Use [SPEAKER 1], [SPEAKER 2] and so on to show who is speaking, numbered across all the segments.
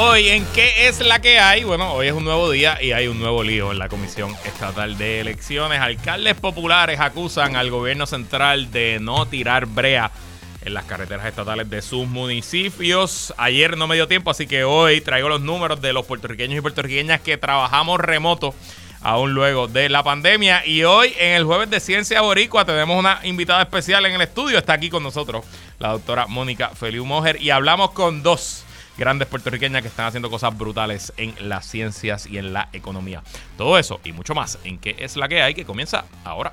[SPEAKER 1] hoy en qué es la que hay. Bueno, hoy es un nuevo día y hay un nuevo lío en la Comisión Estatal de Elecciones. Alcaldes populares acusan al gobierno central de no tirar brea en las carreteras estatales de sus municipios. Ayer no me dio tiempo, así que hoy traigo los números de los puertorriqueños y puertorriqueñas que trabajamos remoto aún luego de la pandemia. Y hoy en el jueves de Ciencia Boricua tenemos una invitada especial en el estudio. Está aquí con nosotros la doctora Mónica Feliu Mojer y hablamos con dos grandes puertorriqueñas que están haciendo cosas brutales en las ciencias y en la economía. Todo eso y mucho más en qué es la que hay que comienza ahora.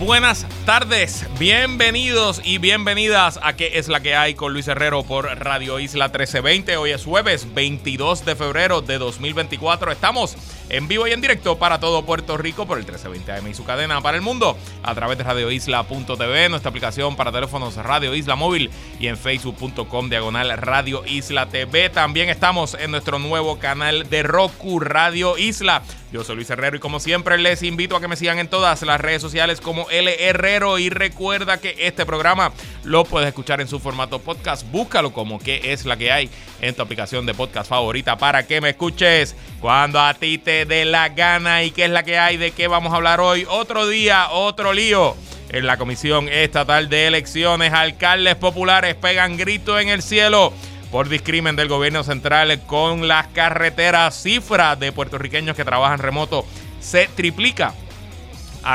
[SPEAKER 1] buenas tardes, bienvenidos y bienvenidas a ¿Qué es la que hay con Luis Herrero por Radio Isla 1320? Hoy es jueves 22 de febrero de 2024. Estamos en vivo y en directo para todo Puerto Rico por el 1320 AM y su cadena para el mundo a través de radioisla.tv, nuestra aplicación para teléfonos Radio Isla Móvil y en facebook.com diagonal Radio Isla TV. También estamos en nuestro nuevo canal de Roku Radio Isla. Yo soy Luis Herrero y como siempre les invito a que me sigan en todas las redes sociales como L Herrero y recuerda que este programa lo puedes escuchar en su formato podcast. Búscalo como que es la que hay en tu aplicación de podcast favorita para que me escuches cuando a ti te dé la gana y qué es la que hay, de qué vamos a hablar hoy. Otro día, otro lío. En la Comisión Estatal de Elecciones, alcaldes populares pegan grito en el cielo por discrimen del gobierno central con las carreteras. Cifra de puertorriqueños que trabajan remoto se triplica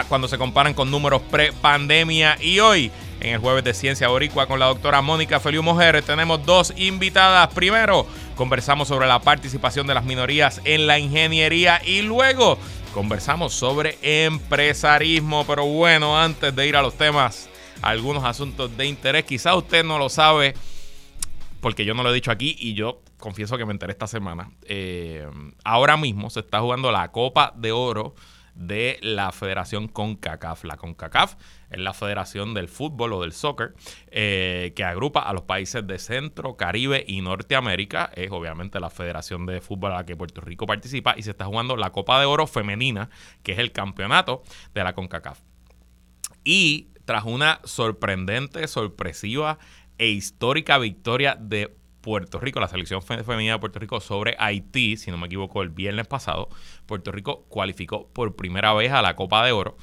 [SPEAKER 1] cuando se comparan con números pre-pandemia. Y hoy, en el jueves de Ciencia Boricua, con la doctora Mónica Feliu Mujer, tenemos dos invitadas. Primero, conversamos sobre la participación de las minorías en la ingeniería y luego conversamos sobre empresarismo. Pero bueno, antes de ir a los temas, algunos asuntos de interés, quizá usted no lo sabe porque yo no lo he dicho aquí y yo confieso que me enteré esta semana. Eh, ahora mismo se está jugando la Copa de Oro de la Federación CONCACAF. La CONCACAF es la Federación del Fútbol o del Soccer eh, que agrupa a los países de Centro, Caribe y Norteamérica. Es obviamente la Federación de Fútbol a la que Puerto Rico participa y se está jugando la Copa de Oro Femenina, que es el campeonato de la CONCACAF. Y tras una sorprendente, sorpresiva e histórica victoria de Puerto Rico, la selección femenina de Puerto Rico sobre Haití, si no me equivoco, el viernes pasado, Puerto Rico cualificó por primera vez a la Copa de Oro,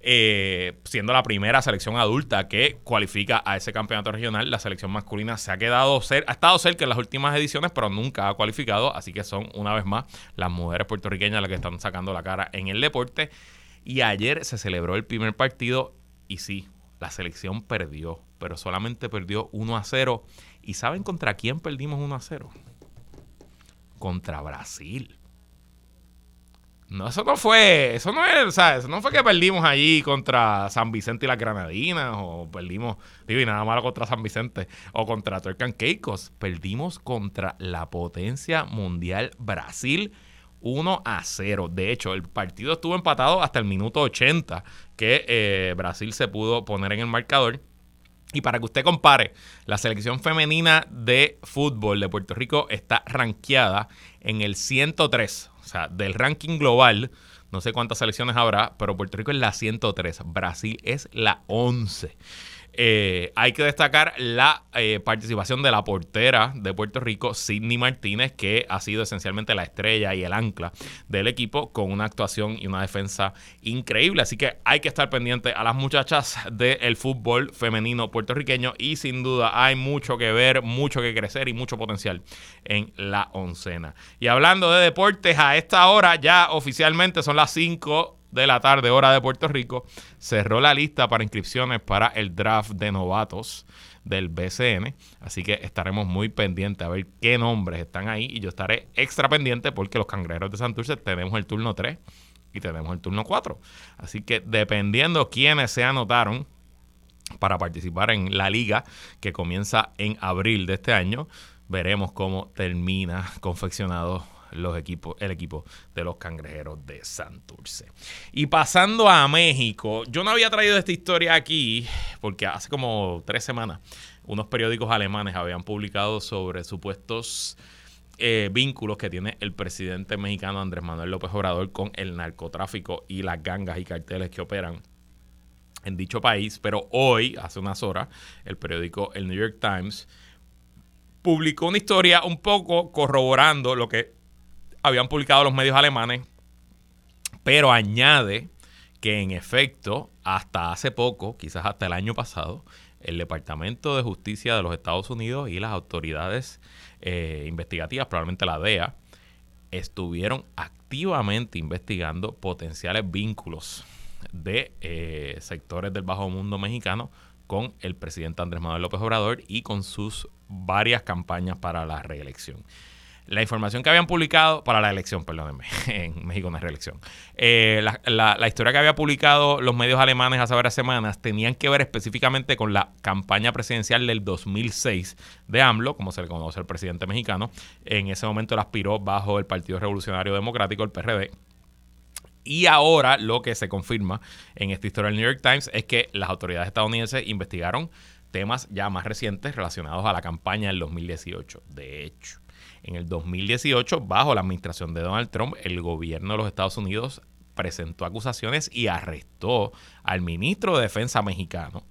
[SPEAKER 1] eh, siendo la primera selección adulta que cualifica a ese campeonato regional. La selección masculina se ha quedado ha estado cerca en las últimas ediciones, pero nunca ha cualificado, así que son una vez más las mujeres puertorriqueñas las que están sacando la cara en el deporte. Y ayer se celebró el primer partido y sí, la selección perdió, pero solamente perdió 1 a 0 ¿Y saben contra quién perdimos 1 a 0? Contra Brasil. No, eso no fue, eso no es, sea, eso no fue que perdimos allí contra San Vicente y las Granadinas, o perdimos, digo, y nada malo contra San Vicente, o contra Turkan Caicos. Perdimos contra la potencia mundial Brasil 1 a 0. De hecho, el partido estuvo empatado hasta el minuto 80, que eh, Brasil se pudo poner en el marcador. Y para que usted compare, la selección femenina de fútbol de Puerto Rico está rankeada en el 103, o sea, del ranking global. No sé cuántas selecciones habrá, pero Puerto Rico es la 103. Brasil es la 11. Eh, hay que destacar la eh, participación de la portera de Puerto Rico, Sidney Martínez, que ha sido esencialmente la estrella y el ancla del equipo con una actuación y una defensa increíble. Así que hay que estar pendiente a las muchachas del fútbol femenino puertorriqueño y sin duda hay mucho que ver, mucho que crecer y mucho potencial en la oncena. Y hablando de deportes, a esta hora ya oficialmente son las 5 de la tarde, hora de Puerto Rico, cerró la lista para inscripciones para el draft de novatos del BCN. Así que estaremos muy pendientes a ver qué nombres están ahí. Y yo estaré extra pendiente porque los cangrejeros de Santurce tenemos el turno 3 y tenemos el turno 4. Así que dependiendo quiénes se anotaron para participar en la liga que comienza en abril de este año, veremos cómo termina confeccionado los equipos, el equipo de los cangrejeros de Santurce. Y pasando a México, yo no había traído esta historia aquí porque hace como tres semanas unos periódicos alemanes habían publicado sobre supuestos eh, vínculos que tiene el presidente mexicano Andrés Manuel López Obrador con el narcotráfico y las gangas y carteles que operan en dicho país. Pero hoy, hace unas horas, el periódico El New York Times publicó una historia un poco corroborando lo que habían publicado los medios alemanes, pero añade que en efecto, hasta hace poco, quizás hasta el año pasado, el Departamento de Justicia de los Estados Unidos y las autoridades eh, investigativas, probablemente la DEA, estuvieron activamente investigando potenciales vínculos de eh, sectores del bajo mundo mexicano con el presidente Andrés Manuel López Obrador y con sus varias campañas para la reelección. La información que habían publicado, para la elección, perdónenme, en México no es reelección. Eh, la, historia que había publicado los medios alemanes hace varias semanas tenían que ver específicamente con la campaña presidencial del 2006 de AMLO, como se le conoce al presidente mexicano. En ese momento él aspiró bajo el Partido Revolucionario Democrático, el PRD. Y ahora lo que se confirma en esta historia del New York Times es que las autoridades estadounidenses investigaron temas ya más recientes relacionados a la campaña del 2018. De hecho, en el 2018, bajo la administración de Donald Trump, el gobierno de los Estados Unidos presentó acusaciones y arrestó al ministro de Defensa mexicano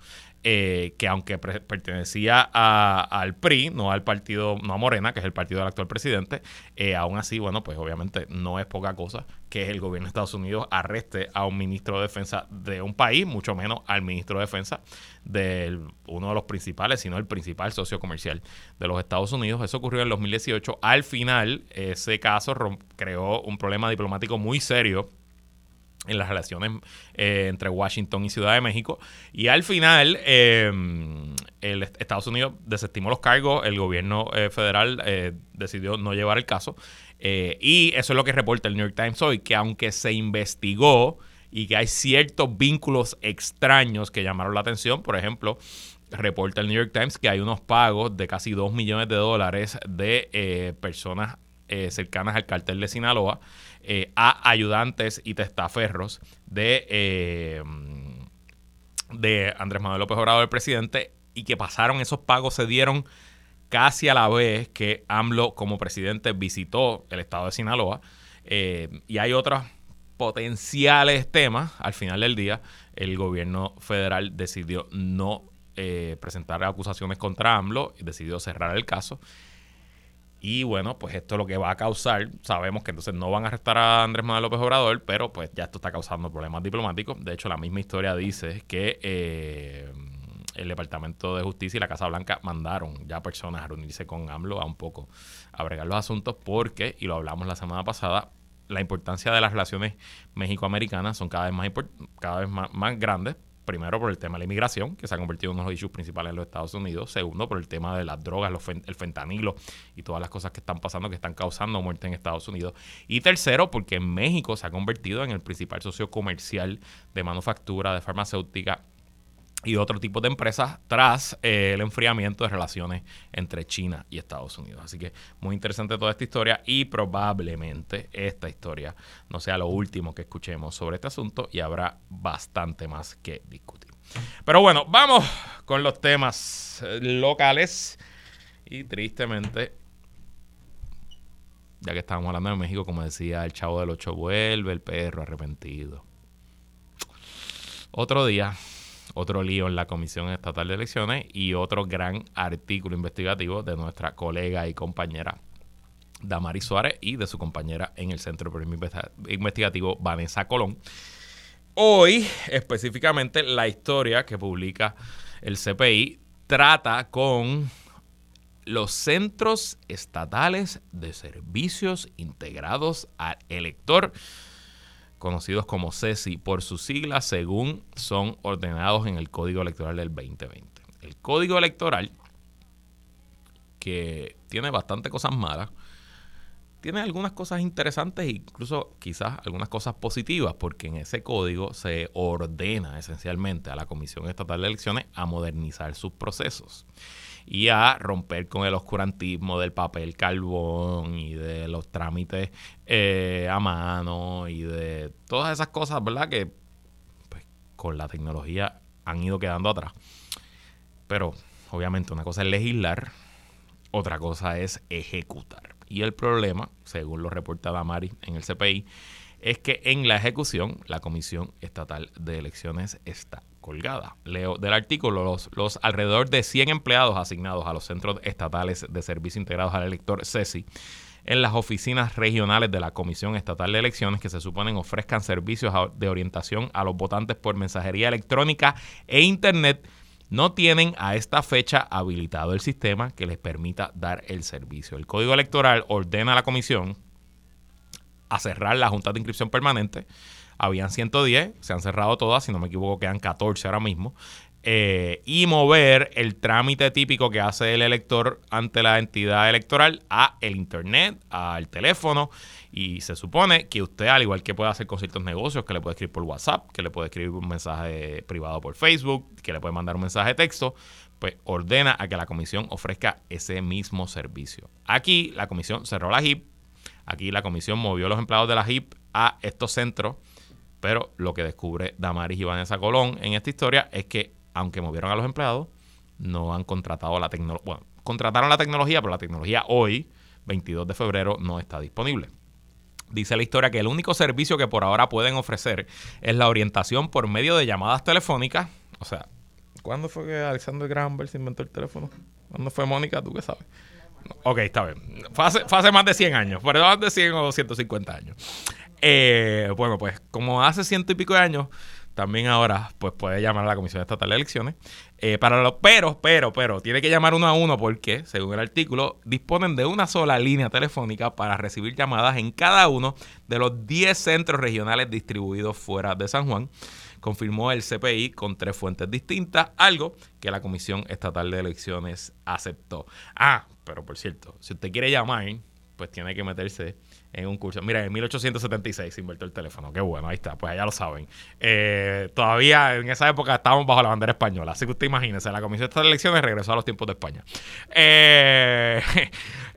[SPEAKER 1] eh, que aunque pertenecía al PRI, no al partido, no a Morena, que es el partido del actual presidente, eh, aún así, bueno, pues obviamente no es poca cosa que el gobierno de Estados Unidos arreste a un ministro de defensa de un país, mucho menos al ministro de defensa de uno de los principales, sino el principal socio comercial de los Estados Unidos. Eso ocurrió en el 2018. Al final, ese caso creó un problema diplomático muy serio en las relaciones eh, entre Washington y Ciudad de México. Y al final, em, el Estados Unidos desestimó los cargos, el gobierno eh, federal eh, decidió no llevar el caso. y eso es lo que reporta el New York Times hoy, que aunque se investigó y que hay ciertos vínculos extraños que llamaron la atención, por ejemplo, reporta el New York Times que hay unos pagos de casi 2 millones de dólares de personas cercanas al cartel de Sinaloa. Eh, a ayudantes y testaferros de, eh, de Andrés Manuel López Obrador, el presidente, y que pasaron esos pagos, se dieron casi a la vez que AMLO como presidente visitó el estado de Sinaloa. Eh, y hay otros potenciales temas. Al final del día, el gobierno federal decidió no presentar acusaciones contra AMLO y decidió cerrar el caso. Y bueno, pues esto es lo que va a causar, sabemos que entonces no van a arrestar a Andrés Manuel López Obrador, pero pues ya esto está causando problemas diplomáticos. De hecho, la misma historia dice que eh, el Departamento de Justicia y la Casa Blanca mandaron ya personas a reunirse con AMLO a un poco a los asuntos porque, y lo hablamos la semana pasada, la importancia de las relaciones México-americanas son cada vez más, cada vez más grandes Primero por el tema de la inmigración, que se ha convertido en uno de los issues principales en los Estados Unidos. Segundo, por el tema de las drogas, el fentanilo y todas las cosas que están pasando, que están causando muerte en Estados Unidos. Y tercero, porque México se ha convertido en el principal socio comercial de manufactura, de farmacéutica y otro tipo de empresas tras eh, el enfriamiento de relaciones entre China y Estados Unidos. Así que muy interesante toda esta historia y probablemente esta historia no sea lo último que escuchemos sobre este asunto y habrá bastante más que discutir. Pero bueno, vamos con los temas eh, locales y tristemente, ya que estamos hablando de México, como decía, el chavo del ocho vuelve, el perro arrepentido. Otro día otro lío en la Comisión Estatal de Elecciones y otro gran artículo investigativo de nuestra colega y compañera Damari Suárez y de su compañera en el Centro Investigativo Vanessa Colón. Hoy, específicamente, la historia que publica el CPI trata con los centros estatales de servicios integrados al elector conocidos como CESI por sus siglas según son ordenados en el Código Electoral del 2020. El Código Electoral, que tiene bastante cosas malas, tiene algunas cosas interesantes e incluso quizás algunas cosas positivas, porque en ese código se ordena esencialmente a la Comisión Estatal de Elecciones a modernizar sus procesos. Y a romper con el oscurantismo del papel carbón y de los trámites eh, a mano y de todas esas cosas, ¿verdad? Que pues, con la tecnología han ido quedando atrás. Pero obviamente una cosa es legislar, otra cosa es ejecutar. Y el problema, según lo reporta Damari en el CPI, es que en la ejecución la Comisión Estatal de Elecciones está colgada. Leo del artículo, los, los alrededor de 100 empleados asignados a los centros estatales de servicio integrados al elector CESI en las oficinas regionales de la Comisión Estatal de Elecciones que se suponen ofrezcan servicios de orientación a los votantes por mensajería electrónica e Internet no tienen a esta fecha habilitado el sistema que les permita dar el servicio. El Código Electoral ordena a la Comisión a cerrar la Junta de Inscripción Permanente. Habían 110, se han cerrado todas, si no me equivoco quedan 14 ahora mismo. Eh, y mover el trámite típico que hace el elector ante la entidad electoral a el internet, al teléfono y se supone que usted, al igual que puede hacer con ciertos negocios, que le puede escribir por WhatsApp, que le puede escribir un mensaje privado por Facebook, que le puede mandar un mensaje de texto, pues ordena a que la comisión ofrezca ese mismo servicio. Aquí la comisión cerró la HIP, aquí la comisión movió los empleados de la HIP a estos centros, pero lo que descubre Damaris y Vanessa Colón en esta historia es que aunque movieron a los empleados, no han contratado la tecnología. Bueno, contrataron la tecnología, pero la tecnología hoy, 22 de febrero, no está disponible. Dice la historia que el único servicio que por ahora pueden ofrecer es la orientación por medio de llamadas telefónicas. O sea, ¿cuándo fue que Alexander Graham Bell se inventó el teléfono? ¿Cuándo fue Mónica? ¿Tú qué sabes? Ok, está bien. Fue hace, más de 100 años, pero más de 100 o 150 años. Eh, bueno, pues como hace ciento y pico de años, también ahora pues puede llamar a la Comisión Estatal de Elecciones. Eh, para los pero, pero, pero, tiene que llamar uno a uno porque, según el artículo, disponen de una sola línea telefónica para recibir llamadas en cada uno de los 10 centros regionales distribuidos fuera de San Juan. Confirmó el CPI con tres fuentes distintas, algo que la Comisión Estatal de Elecciones aceptó. Ah, pero por cierto, si usted quiere llamar, pues tiene que meterse en un curso. Mira, en 1876 se invirtió el teléfono. Qué bueno, ahí está. Pues allá lo saben. Eh, todavía en esa época estábamos bajo la bandera española. Así que usted imagínese, la Comisión de Elecciones regresó a los tiempos de España. Eh,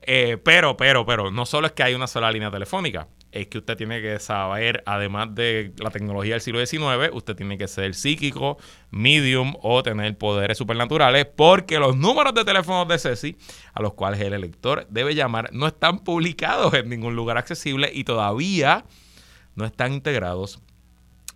[SPEAKER 1] eh, pero, pero, pero, no solo es que hay una sola línea telefónica es que usted tiene que saber, además de la tecnología del siglo XIX, usted tiene que ser psíquico, medium o tener poderes supernaturales, porque los números de teléfonos de Ceci, a los cuales el elector debe llamar, no están publicados en ningún lugar accesible y todavía no están integrados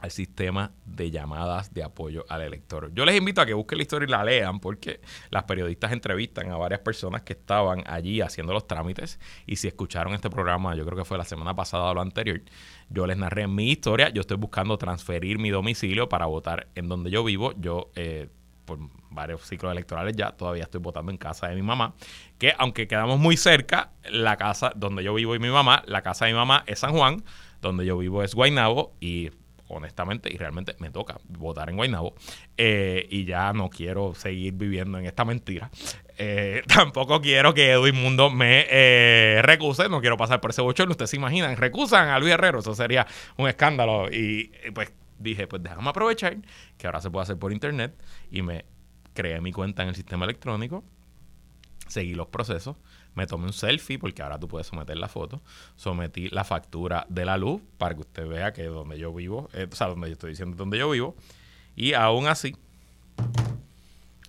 [SPEAKER 1] al sistema de llamadas de apoyo al elector. Yo les invito a que busquen la historia y la lean porque las periodistas entrevistan a varias personas que estaban allí haciendo los trámites y si escucharon este programa, yo creo que fue la semana pasada o lo anterior, yo les narré mi historia, yo estoy buscando transferir mi domicilio para votar en donde yo vivo, yo... Eh, por varios ciclos electorales ya, todavía estoy votando en casa de mi mamá, que aunque quedamos muy cerca, la casa donde yo vivo y mi mamá, la casa de mi mamá es San Juan, donde yo vivo es Guaynabo y honestamente, y realmente me toca votar en Guaynabo. Eh, y ya no quiero seguir viviendo en esta mentira. Eh, tampoco quiero que Edwin Mundo me eh, recuse, no quiero pasar por ese bochorno. Ustedes se imaginan, recusan a Luis Herrero, eso sería un escándalo. Y pues dije, pues déjame aprovechar que ahora se puede hacer por internet y me creé mi cuenta en el sistema electrónico, seguí los procesos me tomé un selfie, porque ahora tú puedes someter la foto, sometí la factura de la luz para que usted vea que donde yo vivo, eh, o sea, donde yo estoy diciendo donde yo vivo, y aún así,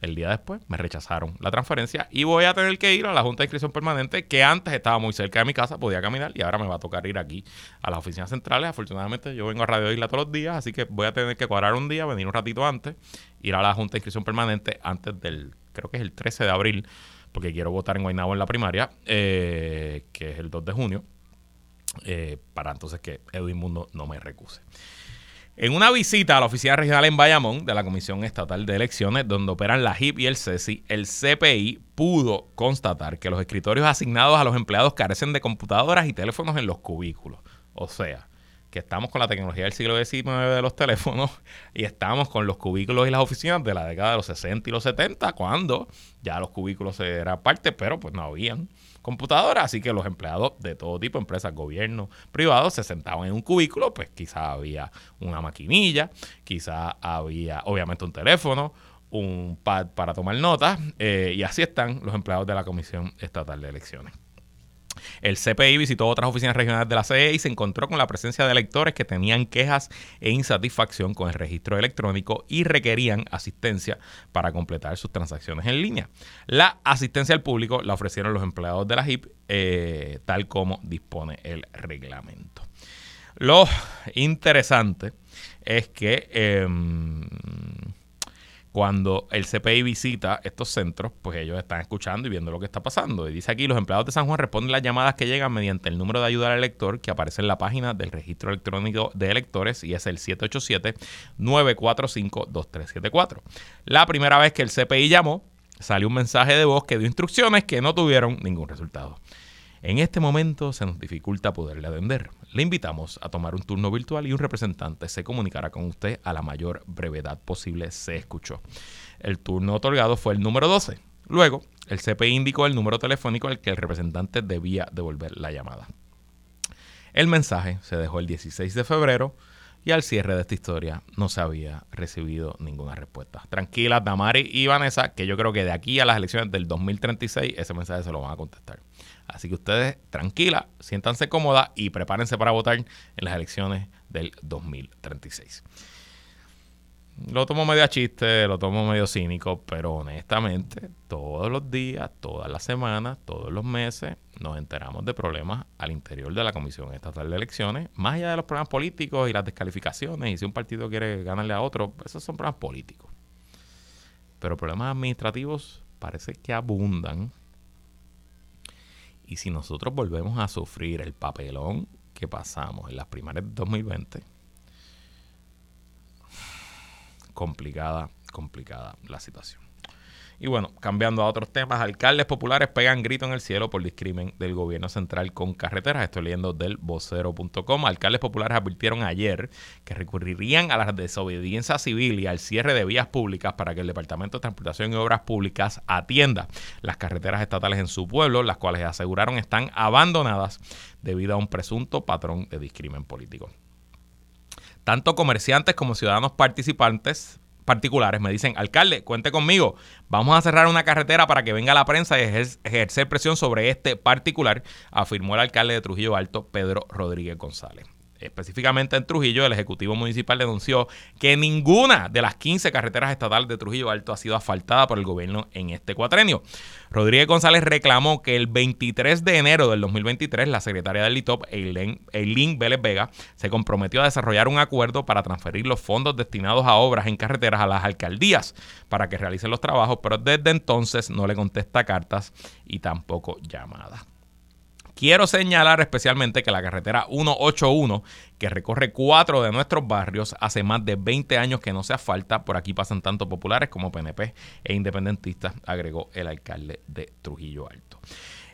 [SPEAKER 1] el día después me rechazaron la transferencia y voy a tener que ir a la Junta de Inscripción Permanente, que antes estaba muy cerca de mi casa, podía caminar, y ahora me va a tocar ir aquí a las oficinas centrales. Afortunadamente yo vengo a Radio Isla todos los días, así que voy a tener que cuadrar un día, venir un ratito antes, ir a la Junta de Inscripción Permanente antes del, creo que es el 13 de abril, porque quiero votar en Guaynabo en la primaria, eh, que es el 2 de junio, eh, para entonces que Edwin Mundo no me recuse. En una visita a la oficina regional en Bayamón de la Comisión Estatal de Elecciones, donde operan la HIP y el CESI, el CPI pudo constatar que los escritorios asignados a los empleados carecen de computadoras y teléfonos en los cubículos. O sea, que estamos con la tecnología del siglo XIX de los teléfonos y estamos con los cubículos y las oficinas de la década de los 60 y los 70, cuando ya los cubículos eran parte, pero pues no habían computadoras, así que los empleados de todo tipo, empresas, gobiernos, privados, se sentaban en un cubículo, pues quizá había una maquinilla, quizá había obviamente un teléfono un pad para tomar notas eh, y así están los empleados de la Comisión Estatal de Elecciones. El CPI visitó otras oficinas regionales de la CE y se encontró con la presencia de electores que tenían quejas e insatisfacción con el registro electrónico y requerían asistencia para completar sus transacciones en línea. La asistencia al público la ofrecieron los empleados de la HIP, eh, tal como dispone el reglamento. Lo interesante es que em, cuando el CPI visita estos centros, pues ellos están escuchando y viendo lo que está pasando. Y dice aquí, los empleados de San Juan responden las llamadas que llegan mediante el número de ayuda al elector que aparece en la página del registro electrónico de electores y es el 787-945-2374. La primera vez que el CPI llamó, salió un mensaje de voz que dio instrucciones que no tuvieron ningún resultado. En este momento se nos dificulta poderle atender. Le invitamos a tomar un turno virtual y un representante se comunicará con usted a la mayor brevedad posible, se escuchó. El turno otorgado fue el número 12. Luego, el CPI indicó el número telefónico al que el representante debía devolver la llamada. El mensaje se dejó el 16 de febrero y al cierre de esta historia no se había recibido ninguna respuesta. Tranquila, Damari y Vanessa, que yo creo que de aquí a las elecciones del 2036 ese mensaje se lo van a contestar. Así que ustedes tranquilas, siéntanse cómodas y prepárense para votar en las elecciones del 2036. Lo tomo medio a chiste, lo tomo medio cínico, pero honestamente, todos los días, todas las semanas, todos los meses, nos enteramos de problemas al interior de la Comisión Estatal de Elecciones, más allá de los problemas políticos y las descalificaciones, y si un partido quiere ganarle a otro, esos son problemas políticos. Pero problemas administrativos parece que abundan y si nosotros volvemos a sufrir el papelón que pasamos en las primarias de 2020, complicada, complicada la situación. Y bueno, cambiando a otros temas, alcaldes populares pegan grito en el cielo por discrimen del gobierno central con carreteras. Estoy leyendo del vocero.com. Alcaldes populares advirtieron ayer que recurrirían a la desobediencia civil y al cierre de vías públicas para que el Departamento de Transportación y Obras Públicas atienda las carreteras estatales en su pueblo, las cuales aseguraron están abandonadas debido a un presunto patrón de discrimen político. Tanto comerciantes como ciudadanos participantes particulares. Me dicen, alcalde, cuente conmigo, vamos a cerrar una carretera para que venga la prensa y ejercer presión sobre este particular, afirmó el alcalde de Trujillo Alto, Pedro Rodríguez González específicamente en Trujillo, el Ejecutivo Municipal denunció que ninguna de las 15 carreteras estatales de Trujillo Alto ha sido asfaltada por el gobierno en este cuatrenio. Rodríguez González reclamó que el 23 de enero del 2023 la secretaria del LITOP, Eileen Vélez Vega, se comprometió a desarrollar un acuerdo para transferir los fondos destinados a obras en carreteras a las alcaldías para que realicen los trabajos, pero desde entonces no le contesta cartas y tampoco llamadas. Quiero señalar especialmente que la carretera 181, que recorre cuatro de nuestros barrios, hace más de 20 años que no se asfalta. Por aquí pasan tanto populares como PNP e independentistas, agregó el alcalde de Trujillo Alto.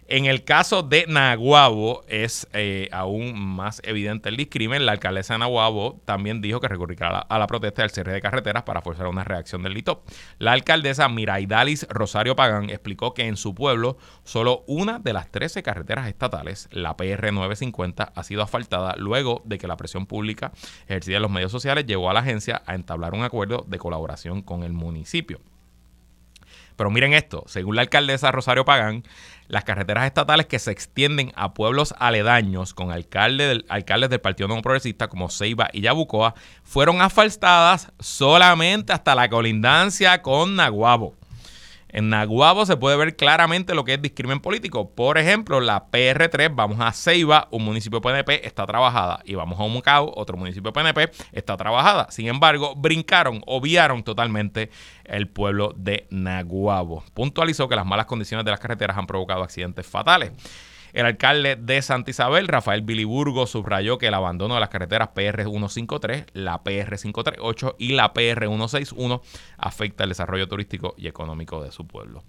[SPEAKER 1] En el caso de Naguabo es eh, aún más evidente el discrimen. La alcaldesa de Naguabo también dijo que recurrirá a la, protesta del cierre de carreteras para forzar una reacción del LITOP. La alcaldesa Miraidalis Rosario Pagán explicó que en su pueblo solo una de las 13 carreteras estatales, la PR 950, ha sido asfaltada luego de que la presión pública ejercida en los medios sociales llevó a la agencia a entablar un acuerdo de colaboración con el municipio. Pero miren esto, según la alcaldesa Rosario Pagán, las carreteras estatales que se extienden a pueblos aledaños con alcalde del, alcaldes del Partido No Progresista como Ceiba y Yabucoa fueron asfaltadas solamente hasta la colindancia con Naguabo. En Naguabo se puede ver claramente lo que es discrimen político. Por ejemplo, la PR3, vamos a Ceiba, un municipio PNP, está trabajada. Y vamos a Humacao, otro municipio PNP, está trabajada. Sin embargo, brincaron, obviaron totalmente el pueblo de Naguabo. Puntualizó que las malas condiciones de las carreteras han provocado accidentes fatales. El alcalde de Santa Isabel, Rafael Biliburgo, subrayó que el abandono de las carreteras PR 153, la PR 538 y la PR 161 afecta el desarrollo turístico y económico de su pueblo.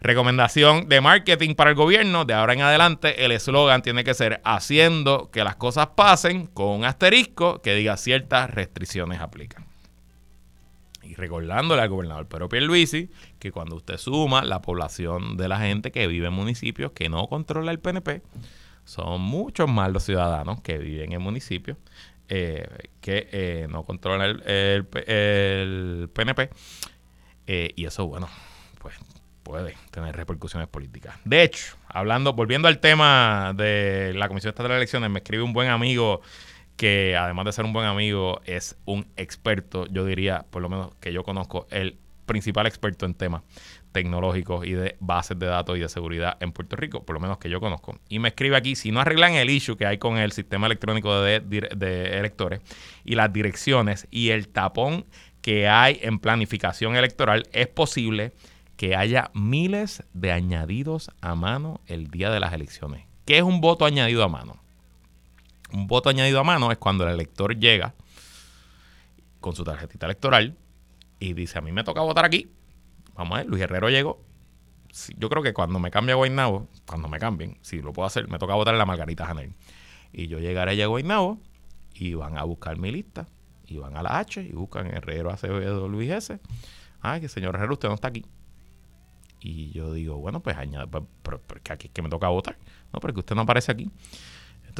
[SPEAKER 1] Recomendación de marketing para el gobierno. De ahora en adelante, el eslogan tiene que ser haciendo que las cosas pasen con un asterisco que diga ciertas restricciones aplican y recordándole al gobernador Pedro Pierluisi que cuando usted suma la población de la gente que vive en municipios que no controla el PNP, son muchos más los ciudadanos que viven en municipios eh, que eh, no controlan el, PNP Eh, y eso, bueno, pues puede tener repercusiones políticas. De hecho, hablando, volviendo al tema de la Comisión Estatal de Elecciones, me escribe un buen amigo que además de ser un buen amigo, es un experto, yo diría, por lo menos que yo conozco, el principal experto en temas tecnológicos y de bases de datos y de seguridad en Puerto Rico, por lo menos que yo conozco. Y me escribe aquí, si no arreglan el issue que hay con el sistema electrónico de, de electores y las direcciones y el tapón que hay en planificación electoral, es posible que haya miles de añadidos a mano el día de las elecciones. ¿Qué es un voto añadido a mano? Un voto añadido a mano es cuando el elector llega con su tarjetita electoral y dice, a mí me toca votar aquí. Vamos a ver, Luis Herrero llegó. Yo creo que cuando me cambie a Guaynabo, cuando me cambien, si lo puedo hacer, me toca votar en la Margarita Janel. Y yo llegaré a Guaynabo y van a buscar mi lista. Y van a la H y buscan Herrero Acevedo Luis S. Ay, que señor Herrero, usted no está aquí. Y yo digo, bueno, pues añade, pues, pero, aquí es que me toca votar. No, porque usted no aparece aquí.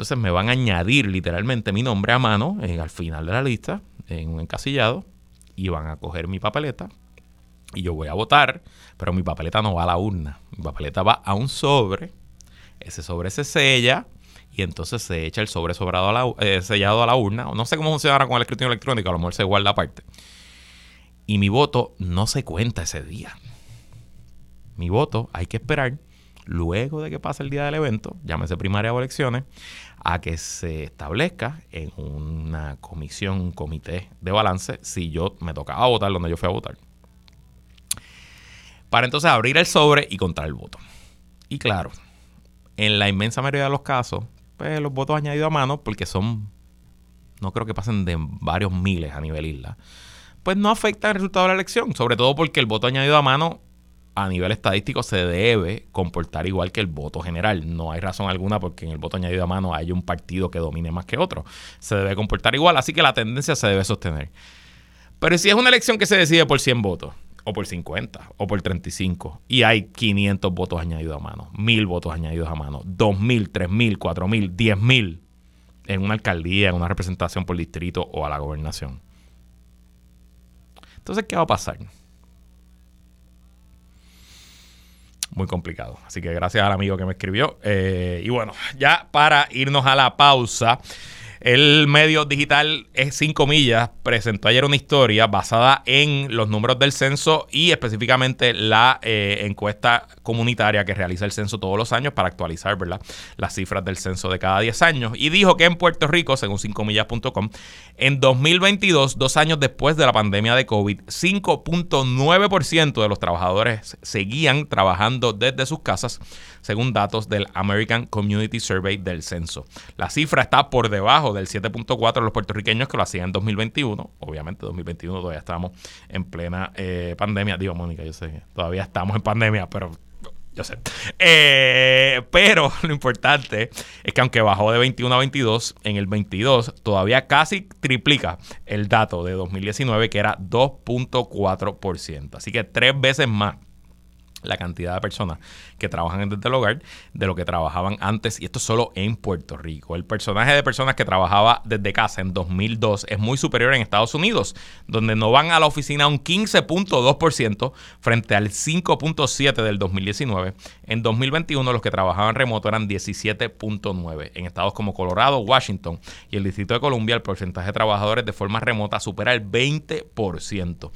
[SPEAKER 1] Entonces me van a añadir literalmente mi nombre a mano al final de la lista, en un encasillado, y van a coger mi papeleta y yo voy a votar, pero mi papeleta no va a la urna. Mi papeleta va a un sobre, ese sobre se sella y entonces se echa el sobre sobrado a la, eh, sellado a la urna. No sé cómo funcionará con el escrutinio electrónico, a lo mejor se guarda aparte. Y mi voto no se cuenta ese día. Mi voto hay que esperar luego de que pase el día del evento, llámese primaria o elecciones, a que se establezca en una comisión, un comité de balance, si yo me tocaba votar donde yo fui a votar. Para entonces abrir el sobre y contar el voto. Y claro, en la inmensa mayoría de los casos, pues los votos añadidos a mano, porque son, no creo que pasen de varios miles a nivel isla, pues no afecta el resultado de la elección, sobre todo porque el voto añadido a mano a nivel estadístico se debe comportar igual que el voto general. No hay razón alguna porque en el voto añadido a mano hay un partido que domine más que otro. Se debe comportar igual, así que la tendencia se debe sostener. Pero si es una elección que se decide por 100 votos, o por 50, o por 35, y hay 500 votos añadidos a mano, 1000 votos añadidos a mano, 2000, 3000, 4000, 10000 en una alcaldía, en una representación por distrito o a la gobernación. Entonces, ¿qué va a pasar? Muy complicado. Así que gracias al amigo que me escribió. Eh, y bueno, ya para irnos a la pausa. El medio digital es 5 millas presentó ayer una historia basada en los números del censo y específicamente la eh, encuesta comunitaria que realiza el censo todos los años para actualizar ¿verdad? las cifras del censo de cada 10 años. Y dijo que en Puerto Rico, según 5millas.com, en 2022, dos años después de la pandemia de COVID, 5.9% de los trabajadores seguían trabajando desde sus casas según datos del American Community Survey del censo. La cifra está por debajo del 7.4 de los puertorriqueños que lo hacían en 2021. Obviamente, 2021 todavía estamos en plena eh, pandemia. Digo, Mónica, yo sé, todavía estamos en pandemia, pero yo sé. Eh, pero lo importante es que aunque bajó de 21 a 22, en el 22 todavía casi triplica el dato de 2019 que era 2.4%. Así que tres veces más la cantidad de personas que trabajan desde el hogar de lo que trabajaban antes, y esto solo en Puerto Rico. El personaje de personas que trabajaba desde casa en 2002 es muy superior en Estados Unidos, donde no van a la oficina un 15.2% frente al 5.7% del 2019. En 2021 los que trabajaban remoto eran 17.9%. En estados como Colorado, Washington y el Distrito de Columbia, el porcentaje de trabajadores de forma remota supera el 20%.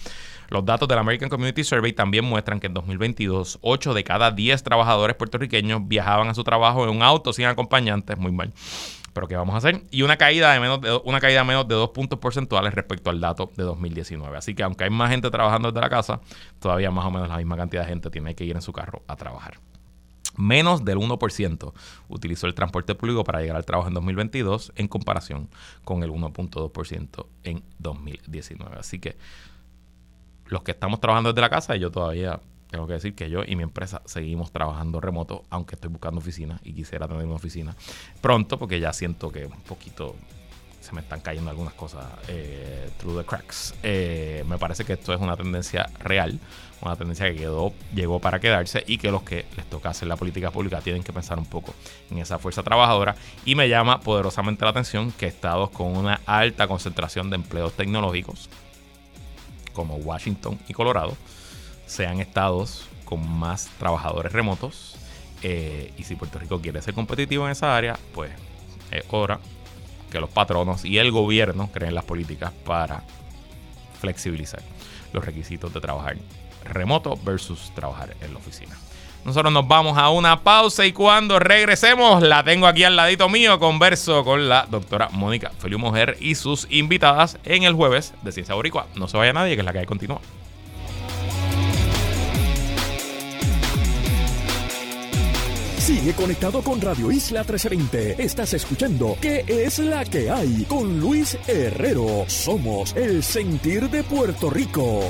[SPEAKER 1] Los datos del American Community Survey también muestran que en 2022, 8 de cada 10 trabajadores puertorriqueños viajaban a su trabajo en un auto sin acompañantes. Muy mal. Pero ¿qué vamos a hacer? Y una caída de menos de, una caída menos de 2 puntos porcentuales respecto al dato de 2019. Así que aunque hay más gente trabajando desde la casa, todavía más o menos la misma cantidad de gente tiene que ir en su carro a trabajar. Menos del 1% utilizó el transporte público para llegar al trabajo en 2022 en comparación con el 1.2% en 2019. Así que los que estamos trabajando desde la casa, y yo todavía tengo que decir que yo y mi empresa seguimos trabajando remoto, aunque estoy buscando oficina y quisiera tener una oficina pronto, porque ya siento que un poquito se me están cayendo algunas cosas eh, through the cracks. Eh, me parece que esto es una tendencia real, una tendencia que quedó, llegó para quedarse y que los que les toca hacer la política pública tienen que pensar un poco en esa fuerza trabajadora. Y me llama poderosamente la atención que estados con una alta concentración de empleos tecnológicos, como Washington y Colorado, sean estados con más trabajadores remotos. Eh, y si Puerto Rico quiere ser competitivo en esa área, pues es hora que los patronos y el gobierno creen las políticas para flexibilizar los requisitos de trabajar remoto versus trabajar en la oficina. Nosotros nos vamos a una pausa y cuando regresemos, la tengo aquí al ladito mío, converso con la doctora Mónica Feliu Mujer y sus invitadas en el jueves de Ciencia Boricua. No se vaya nadie, que es la hay continúa.
[SPEAKER 2] Sigue conectado con Radio Isla 1320. Estás escuchando ¿Qué es la que hay? Con Luis Herrero. Somos el sentir de Puerto Rico.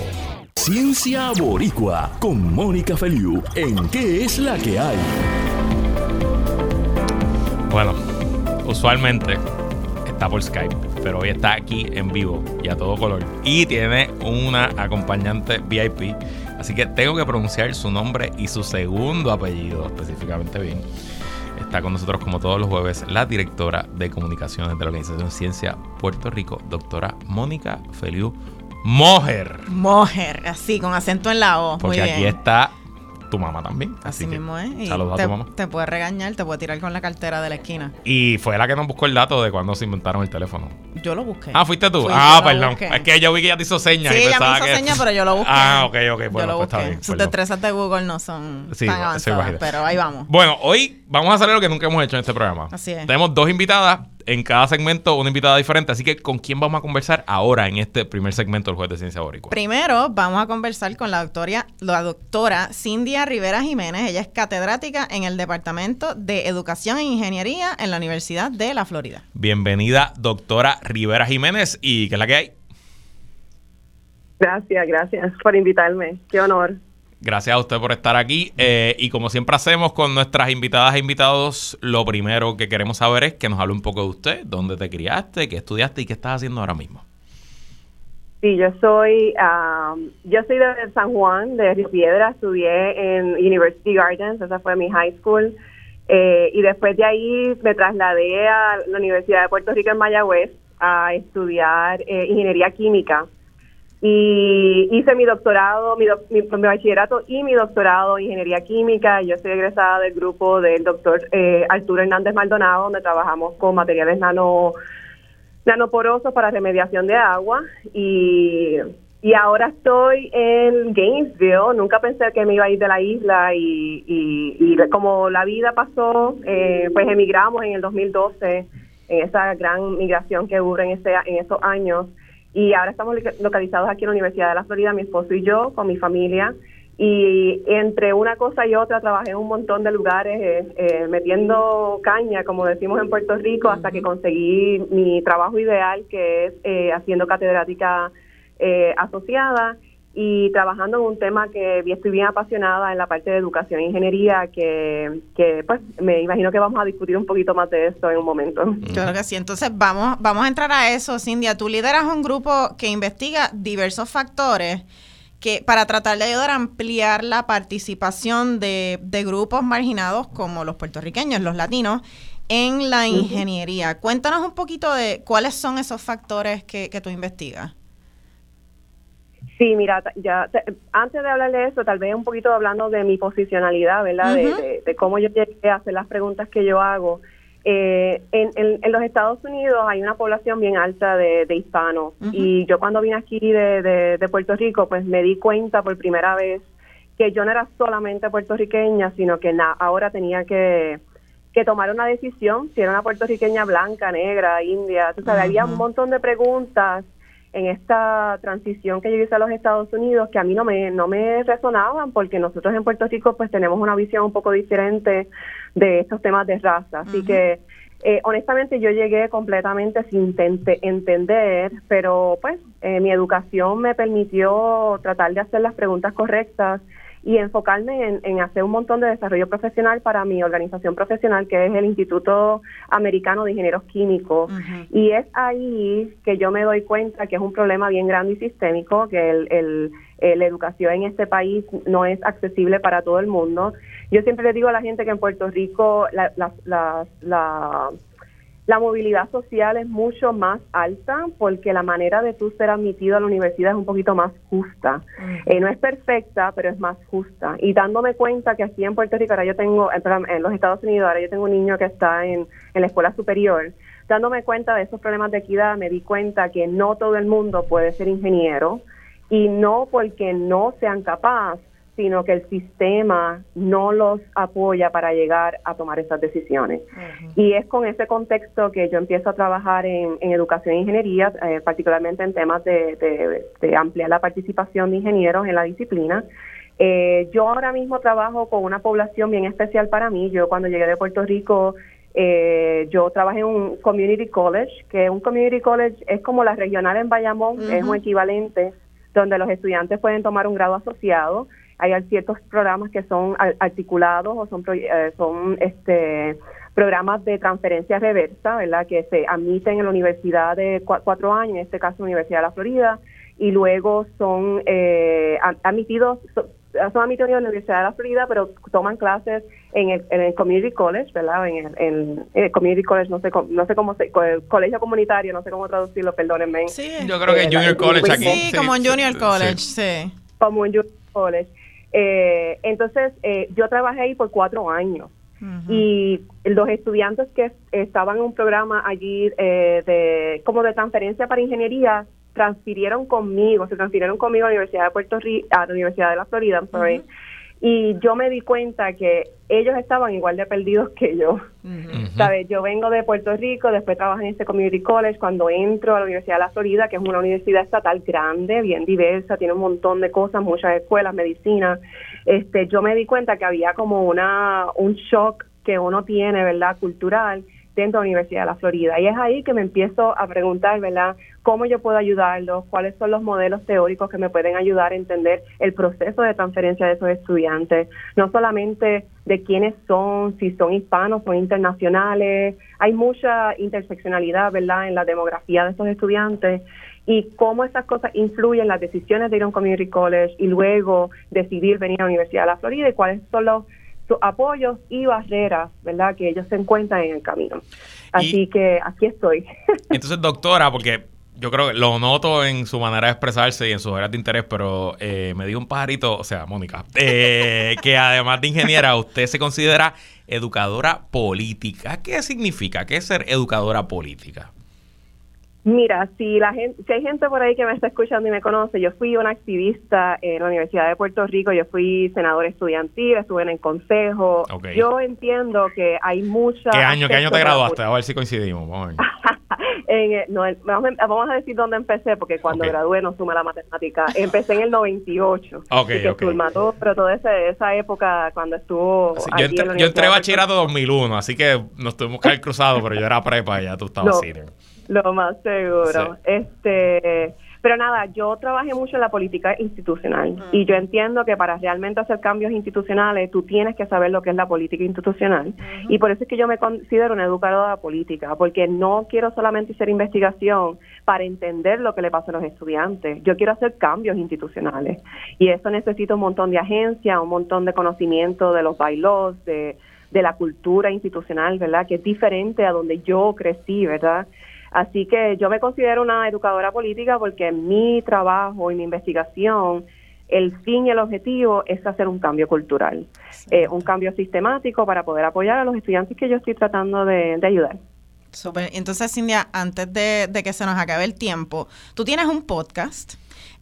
[SPEAKER 2] Ciencia Boricua con Mónica Feliu en ¿Qué es la que hay?
[SPEAKER 1] Bueno, usualmente está por Skype, pero hoy está aquí en vivo y a todo color. Y tiene una acompañante VIP, así que tengo que pronunciar su nombre y su segundo apellido específicamente bien. Está con nosotros como todos los jueves la directora de comunicaciones de la Organización Ciencia Puerto Rico, doctora Mónica Feliu Mojer.
[SPEAKER 3] Mojer, así, con acento en la O.
[SPEAKER 1] Porque
[SPEAKER 3] Muy
[SPEAKER 1] aquí
[SPEAKER 3] bien.
[SPEAKER 1] está tu mamá también.
[SPEAKER 3] Así, mismo es. Y
[SPEAKER 1] Saludos
[SPEAKER 3] te,
[SPEAKER 1] a tu mamá.
[SPEAKER 3] te puede regañar, te puede tirar con la cartera de la esquina.
[SPEAKER 1] Y fue la que nos buscó el dato de cuando se inventaron el teléfono.
[SPEAKER 3] Yo lo busqué.
[SPEAKER 1] Ah, fuiste tú.
[SPEAKER 3] Fui,
[SPEAKER 1] ah,
[SPEAKER 3] yo
[SPEAKER 1] perdón.
[SPEAKER 3] busqué.
[SPEAKER 1] Es que yo vi que ella te hizo señas
[SPEAKER 3] Sí,
[SPEAKER 1] y
[SPEAKER 3] ella me hizo
[SPEAKER 1] que.
[SPEAKER 3] señas, pero yo lo busqué.
[SPEAKER 1] Ah, ok, ok.
[SPEAKER 3] yo
[SPEAKER 1] Bueno,
[SPEAKER 3] lo
[SPEAKER 1] pues está bien.
[SPEAKER 3] Sus destrezas de Google no son
[SPEAKER 1] Sí,
[SPEAKER 3] tan avanzadas, pero ahí vamos.
[SPEAKER 1] Bueno, hoy vamos a hacer lo que nunca hemos hecho en este programa.
[SPEAKER 3] Así es.
[SPEAKER 1] Tenemos dos invitadas. En cada segmento, una invitada diferente. Así que, ¿con quién vamos a conversar ahora en este primer segmento del Juez de Ciencia Boricua?
[SPEAKER 3] Primero vamos a conversar con la doctora, la doctora Cindia Rivera Jiménez. Ella es catedrática en el Departamento de Educación e Ingeniería en la Universidad de la Florida.
[SPEAKER 1] Bienvenida, doctora Rivera Jiménez. ¿Y qué es la que hay?
[SPEAKER 4] Gracias, gracias por invitarme. Qué honor.
[SPEAKER 1] Gracias a usted por estar aquí. Eh, y como siempre hacemos con nuestras invitadas e invitados, lo primero que queremos saber es que nos hable un poco de usted, dónde te criaste, qué estudiaste y qué estás haciendo ahora mismo.
[SPEAKER 4] Sí, yo soy, um, yo soy de San Juan, de Río Piedra. Estudié en University Gardens, esa fue mi high school. Eh, y después de ahí me trasladé a la Universidad de Puerto Rico en Mayagüez a estudiar eh, ingeniería química. Y hice mi doctorado, mi, doc- mi- bachillerato y mi doctorado en ingeniería química. Yo soy egresada del grupo del doctor eh, Arturo Hernández Maldonado, donde trabajamos con materiales nano nanoporosos para remediación de agua y, y ahora estoy en Gainesville. Nunca pensé que me iba a ir de la isla y, y, y como la vida pasó, eh, pues emigramos en el 2012 en esa gran migración que hubo en, ese, en esos años y ahora estamos loca- localizados aquí en la Universidad de la Florida, mi esposo y yo, con mi familia. Y entre una cosa y otra trabajé en un montón de lugares eh, eh, metiendo caña, como decimos en Puerto Rico, hasta que conseguí mi trabajo ideal, que es eh, haciendo catedrática eh, asociada y trabajando en un tema que estoy bien apasionada en la parte de educación e ingeniería, que, que pues me imagino que vamos a discutir un poquito más de esto en un momento.
[SPEAKER 3] Yo creo que sí. Entonces vamos, vamos a entrar a eso, Cindia. Tú lideras un grupo que investiga diversos factores que para tratar de ayudar a ampliar la participación de, de grupos marginados como los puertorriqueños, los latinos, en la ingeniería. Cuéntanos un poquito de cuáles son esos factores que, que tú investigas.
[SPEAKER 4] Sí, mira, ya te- antes de hablar de eso, tal vez un poquito hablando de mi posicionalidad, ¿verdad? De-
[SPEAKER 3] Ujú.
[SPEAKER 4] de, de cómo yo llegué a hacer las preguntas que yo hago. Eh, en, en- en los Estados Unidos hay una población bien alta de, de hispanos y yo cuando vine aquí de, Puerto Rico, pues me di cuenta por primera vez que yo no era solamente puertorriqueña, sino que na- ahora tenía que, que tomar una decisión, si era una puertorriqueña blanca, negra, india, tú sabes, había un montón de preguntas en esta transición que yo hice a los Estados Unidos que a mí no me no me resonaban porque nosotros en Puerto Rico pues tenemos una visión un poco diferente de estos temas de raza. Así que eh, honestamente yo llegué completamente sin entender pero pues eh, mi educación me permitió tratar de hacer las preguntas correctas y enfocarme en, en hacer un montón de desarrollo profesional para mi organización profesional que es el Instituto Americano de Ingenieros Químicos y es ahí que yo me doy cuenta que es un problema bien grande y sistémico, que el, el- eh, la educación en este país no es accesible para todo el mundo. Yo siempre le digo a la gente que en Puerto Rico la, la, la, la- La movilidad social es mucho más alta porque la manera de tú ser admitido a la universidad es un poquito más justa. Eh, no es perfecta, pero es más justa. Y dándome cuenta que aquí en Puerto Rico, ahora yo tengo, en los Estados Unidos, ahora yo tengo un niño que está en, en la escuela superior, dándome cuenta de esos problemas de equidad, me di cuenta que no todo el mundo puede ser ingeniero y no porque no sean capaces sino que el sistema no los apoya para llegar a tomar esas decisiones. Y es con ese contexto que yo empiezo a trabajar en, educación e ingeniería, eh, particularmente en temas de, ampliar la participación de ingenieros en la disciplina. Eh, yo ahora mismo trabajo con una población bien especial para mí. Yo cuando llegué de Puerto Rico, eh, yo trabajé en un community college, que un community college es como la regional en Bayamón, es un equivalente donde los estudiantes pueden tomar un grado asociado hay ciertos programas que son articulados o son, eh, son este, programas de transferencia reversa, ¿verdad? Que se admiten en la universidad de cuatro años, en este caso la Universidad de la Florida, y luego son eh, admitidos, son admitidos en la Universidad de la Florida, pero toman clases en el, en el Community College, ¿verdad? En el, Community College, no sé, no sé cómo se, el colegio comunitario, no sé cómo traducirlo, perdónenme.
[SPEAKER 1] Sí. Yo creo que eh, Junior College aquí.
[SPEAKER 3] Sí, como un Junior College, sí.
[SPEAKER 4] Como un Junior College. Eh, entonces, eh, yo trabajé ahí por cuatro años. Y los estudiantes que estaban en un programa allí eh, de como de transferencia para ingeniería transfirieron conmigo, se transfirieron conmigo a la Universidad de Puerto Rico, a la Universidad de la Florida, I'm sorry, y yo me di cuenta que ellos estaban igual de perdidos que yo. ¿Sabes? Yo vengo de Puerto Rico, después trabajo en este community college, cuando entro a la Universidad de la Florida, que es una universidad estatal grande, bien diversa, tiene un montón de cosas, muchas escuelas, medicina, este, yo me di cuenta que había como una un shock que uno tiene, ¿verdad? Cultural dentro de la Universidad de la Florida. Y es ahí que me empiezo a preguntar, ¿verdad?, cómo yo puedo ayudarlos, cuáles son los modelos teóricos que me pueden ayudar a entender el proceso de transferencia de esos estudiantes, no solamente de quiénes son, si son hispanos, son internacionales, hay mucha interseccionalidad, ¿verdad?, en la demografía de estos estudiantes y cómo esas cosas influyen en las decisiones de ir a un community college y luego decidir venir a la Universidad de la Florida y cuáles son los apoyos y barreras, ¿verdad?, que ellos se encuentran en el camino. Así que aquí estoy.
[SPEAKER 1] Entonces, doctora, porque yo creo que lo noto en su manera de expresarse y en sus áreas de interés, pero eh, me dijo un pajarito, o sea, Mónica, eh, que además de ingeniera, usted se considera educadora política. ¿Qué significa? ¿Qué es ser educadora política?
[SPEAKER 4] Mira, si la gente, si hay gente por ahí que me está escuchando y me conoce, yo fui una activista en la Universidad de Puerto Rico, yo fui senador estudiantil, estuve en el consejo. Yo entiendo que hay mucha.
[SPEAKER 1] ¿Qué año, ¿qué año te graduaste? A ver si coincidimos. Vamos a,
[SPEAKER 4] en, no, vamos a decir dónde empecé, porque cuando gradué no sumé la matemática. Empecé en el 98. Ok, que okay. pero toda esa, época cuando estuvo.
[SPEAKER 1] yo, entré, yo entré bachillerato 2001, así que nos tuvimos que haber cruzado, pero yo era prepa y ya tú estabas así.
[SPEAKER 4] Lo más seguro. Este, pero nada, yo trabajé mucho en la política institucional y yo entiendo que para realmente hacer cambios institucionales tú tienes que saber lo que es la política institucional y por eso es que yo me considero una educadora política porque no quiero solamente hacer investigación para entender lo que le pasa a los estudiantes, yo quiero hacer cambios institucionales y eso necesita un montón de agencias, un montón de conocimiento de los bailos, de de la cultura institucional, ¿verdad? Que es diferente a donde yo crecí, ¿verdad? Así que yo me considero una educadora política porque mi trabajo y mi investigación, el fin y el objetivo es hacer un cambio cultural, eh, un cambio sistemático para poder apoyar a los estudiantes que yo estoy tratando de, ayudar.
[SPEAKER 3] Super. Entonces, Cindia, antes de, que se nos acabe el tiempo, tú tienes un podcast.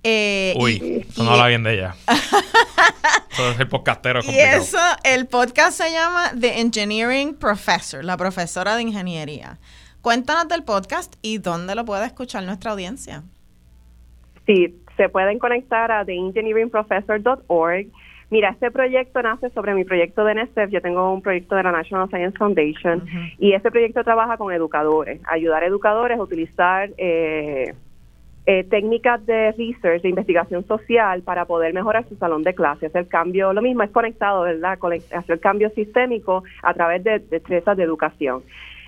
[SPEAKER 1] Eh, Uy, eso no habla bien de ella. eso es el podcastero
[SPEAKER 3] Y eso, el podcast se llama The Engineering Professor, la profesora de ingeniería. Cuéntanos del podcast y dónde lo puede escuchar nuestra audiencia.
[SPEAKER 4] Sí, se pueden conectar a theengineeringprofessor.org. Mira, este proyecto nace sobre mi proyecto de NSF. Yo tengo un proyecto de la National Science Foundation y este proyecto trabaja con educadores, ayudar a educadores a utilizar eh, eh, técnicas de research, de investigación social para poder mejorar su salón de clase, hacer cambio, lo mismo es conectado, ¿verdad? Hacer cambio sistémico a través de destrezas de educación.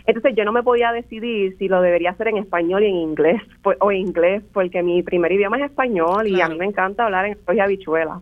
[SPEAKER 4] Entonces yo no me podía decidir si lo debería hacer en español y en inglés o en inglés, porque mi primer idioma es español y a mí me encanta hablar en español y habichuela.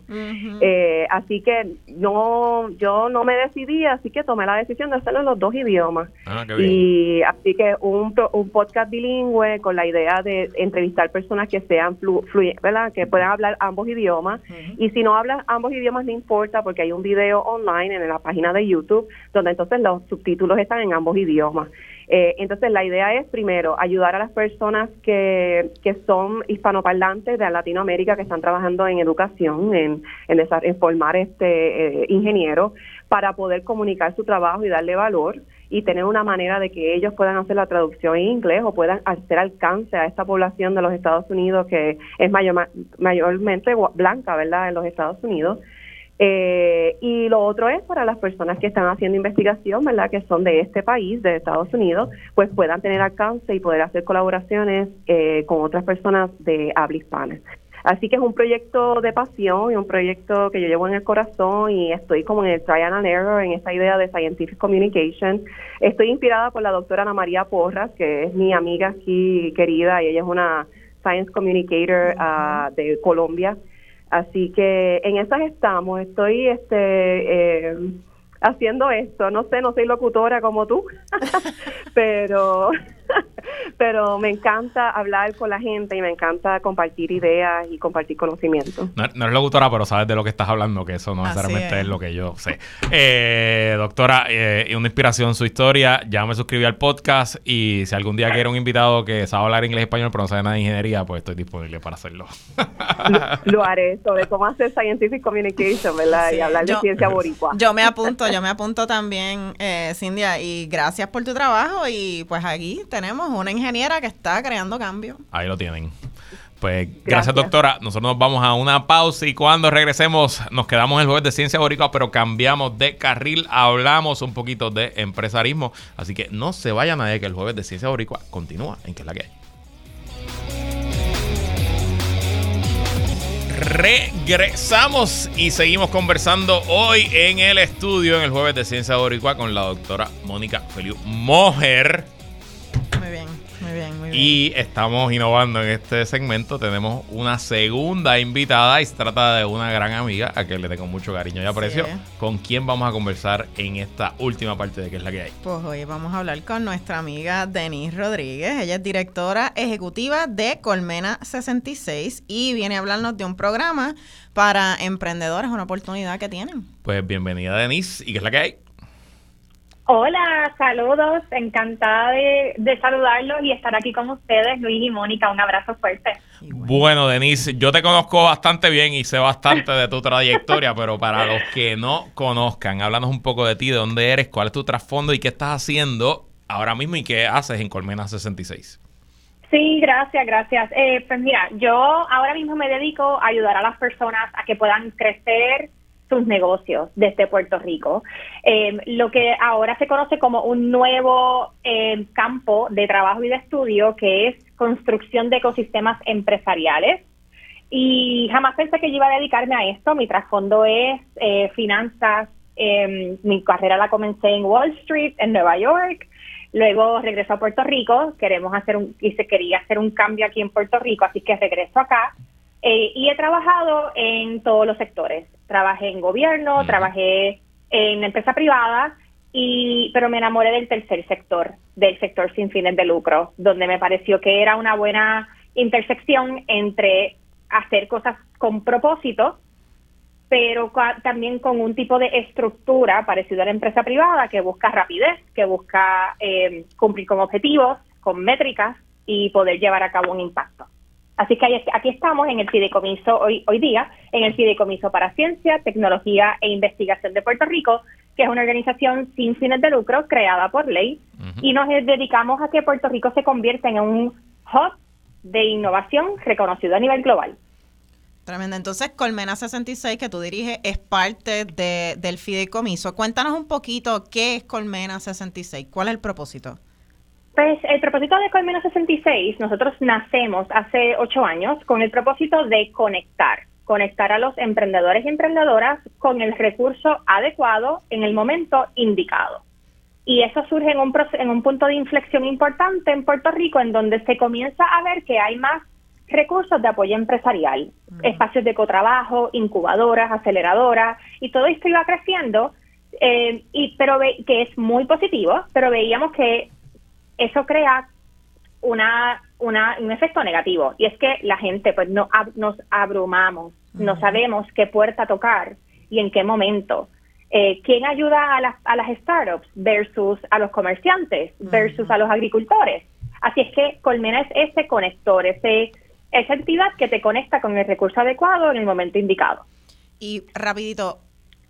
[SPEAKER 4] Eh, así que no, yo no me decidí, así que tomé la decisión de hacerlo en los dos idiomas.
[SPEAKER 1] Ah,
[SPEAKER 4] y así que un, un podcast bilingüe con la idea de entrevistar personas que sean flu, ¿verdad? Que puedan hablar ambos idiomas. Y si no hablas ambos idiomas, no importa, porque hay un video online en la página de YouTube donde entonces los subtítulos están en ambos idiomas. Eh, entonces, la idea es, primero, ayudar a las personas que, que son hispanoparlantes de Latinoamérica que están trabajando en educación, en, en, formar este eh, ingenieros, para poder comunicar su trabajo y darle valor y tener una manera de que ellos puedan hacer la traducción en inglés o puedan hacer alcance a esta población de los Estados Unidos que es mayor, mayormente blanca, ¿verdad?, en los Estados Unidos. Eh, y lo otro es para las personas que están haciendo investigación, ¿verdad? Que son de este país, de Estados Unidos, pues puedan tener alcance y poder hacer colaboraciones eh, con otras personas de habla hispana. Así que es un proyecto de pasión y un proyecto que yo llevo en el corazón y estoy como en el trial and error en esta idea de scientific communication. Estoy inspirada por la doctora Ana María Porras, que es mi amiga aquí querida y ella es una science communicator ah, de Colombia Así que en esas estamos. Estoy este eh, haciendo esto. No sé, no soy locutora como tú, pero pero me encanta hablar con la gente y me encanta compartir ideas y compartir conocimiento.
[SPEAKER 1] No, eres locutora, pero sabes de lo que estás hablando, que eso no necesariamente es. lo que yo sé. Eh, doctora, eh, una inspiración su historia. Ya me suscribí al podcast y si algún día quiero un invitado que sabe hablar inglés y español, pero no sabe nada de ingeniería, pues estoy disponible para hacerlo.
[SPEAKER 4] lo, haré sobre cómo hacer scientific communication, ¿verdad? y hablar de ciencia boricua.
[SPEAKER 3] Yo me apunto, yo me apunto también, eh, Cindia, y gracias por tu trabajo y pues aquí tenemos una ingeniera que está creando cambio.
[SPEAKER 1] Ahí lo tienen. Pues gracias, doctora. Nosotros nos vamos a una pausa y cuando regresemos nos quedamos en el jueves de Ciencia Boricua, pero cambiamos de carril, hablamos un poquito de empresarismo. Así que no se vaya nadie que el jueves de Ciencia Boricua continúa en que es la que hay. Regresamos y seguimos conversando hoy en el estudio, en el jueves de Ciencia Boricua, con la doctora Mónica Feliu Mojer y estamos innovando en este segmento. Tenemos una segunda invitada y se trata de una gran amiga a quien le tengo mucho cariño y aprecio. ¿Con quién vamos a conversar en esta última parte de qué es la que hay?
[SPEAKER 3] Pues hoy vamos a hablar con nuestra amiga Denise Rodríguez. Ella es directora ejecutiva de Colmena 66 y viene a hablarnos de un programa para emprendedores, una oportunidad que tienen.
[SPEAKER 1] Pues bienvenida Denise. ¿Y qué es la que hay?
[SPEAKER 5] Hola, saludos, encantada de, saludarlos y estar aquí con ustedes, Luis y Mónica, un abrazo fuerte.
[SPEAKER 1] Bueno, Denise, yo te conozco bastante bien y sé bastante de tu trayectoria, pero para los que no conozcan, háblanos un poco de ti, de dónde eres, cuál es tu trasfondo y qué estás haciendo ahora mismo y qué haces en Colmena 66.
[SPEAKER 5] Sí, gracias, gracias. Eh, pues mira, yo ahora mismo me dedico a ayudar a las personas a que puedan crecer, sus negocios desde Puerto Rico. Eh, lo que ahora se conoce como un nuevo eh, campo de trabajo y de estudio que es construcción de ecosistemas empresariales. Y jamás pensé que yo iba a dedicarme a esto. Mi trasfondo es eh, finanzas. Em, mi carrera la comencé en Wall Street, en Nueva York. Luego regreso a Puerto Rico. Queremos hacer un, y se quería hacer un cambio aquí en Puerto Rico, así que regreso acá. y he trabajado en todos los sectores, trabajé en gobierno, trabajé en empresa privada, y, pero me enamoré del tercer sector, del sector sin fines de lucro, donde me pareció que era una buena intersección entre hacer cosas con propósito, pero también con un tipo de estructura parecido a la empresa privada que busca rapidez, que busca eh, cumplir con objetivos, con métricas y poder llevar a cabo un impacto. Así que aquí estamos en el fideicomiso hoy, hoy día, en el Fideicomiso para Ciencia, Tecnología e Investigación de Puerto Rico, que es una organización sin fines de lucro creada por ley, y nos dedicamos a que Puerto Rico se convierta en un hub de innovación reconocido a nivel global.
[SPEAKER 3] Tremendo. Entonces, Colmena 66, que tú diriges, es parte de, del fideicomiso. Cuéntanos un poquito qué es Colmena 66, cuál es el propósito.
[SPEAKER 5] Pues el propósito de Colmena 66, nosotros nacemos hace ocho años con el propósito de conectar, conectar a los emprendedores y emprendedoras con el recurso adecuado en el momento indicado. Y eso surge en un, en un punto de inflexión importante en Puerto Rico, en donde se comienza a ver que hay más recursos de apoyo empresarial, espacios de cotrabajo, incubadoras, aceleradoras, y todo esto iba creciendo, eh, y pero que es muy positivo, pero veíamos que eso crea una, una, un efecto negativo, y es que la gente, pues, no, nos abrumamos, no sabemos qué puerta tocar y en qué momento. Eh, ¿Quién ayuda a las, a las startups versus a los comerciantes versus a los agricultores? Así es que Colmena es ese conector, ese esa entidad que te conecta con el recurso adecuado en el momento indicado.
[SPEAKER 3] Y rapidito,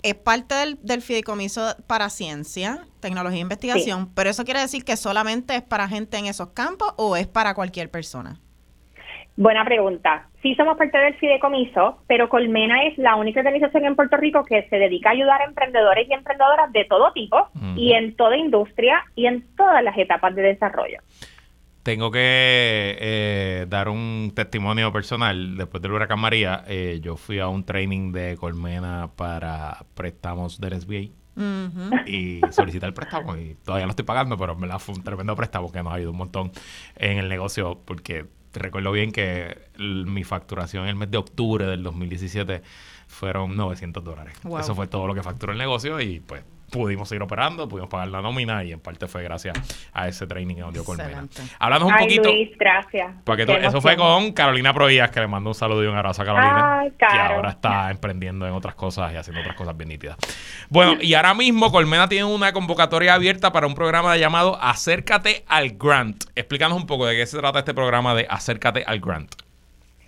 [SPEAKER 3] es parte del, fideicomiso para ciencia, tecnología e investigación, pero eso quiere decir que solamente es para gente en esos campos o es para cualquier persona.
[SPEAKER 5] Buena pregunta. Sí somos parte del fideicomiso, pero Colmena es la única organización en Puerto Rico que se dedica a ayudar a emprendedores y emprendedoras de todo tipo y en toda industria y en todas las etapas de desarrollo.
[SPEAKER 1] Tengo que eh, dar un testimonio personal. Después del huracán María, eh, yo fui a un training de Colmena para préstamos del SBA. Y solicité el préstamo y todavía lo estoy pagando, pero me la fue un tremendo préstamo que nos ha ayudado un montón en el negocio porque recuerdo bien que mi facturación en el mes de octubre del 2017 fueron 900 dólares. Eso fue todo lo que facturó el negocio y pues pudimos seguir operando, pudimos pagar la nómina y en parte fue gracias a ese training que dio Colmena. Hablando un poquito.
[SPEAKER 5] gracias.
[SPEAKER 1] Porque eso fue con Carolina Provías, que le mando un saludo y un abrazo a Carolina, que ahora está emprendiendo en otras cosas y haciendo otras cosas bien nítidas. Bueno, y ahora mismo Colmena tiene una convocatoria abierta para un programa llamado Acércate al Grant. Explícanos un poco de qué se trata este programa de Acércate al Grant.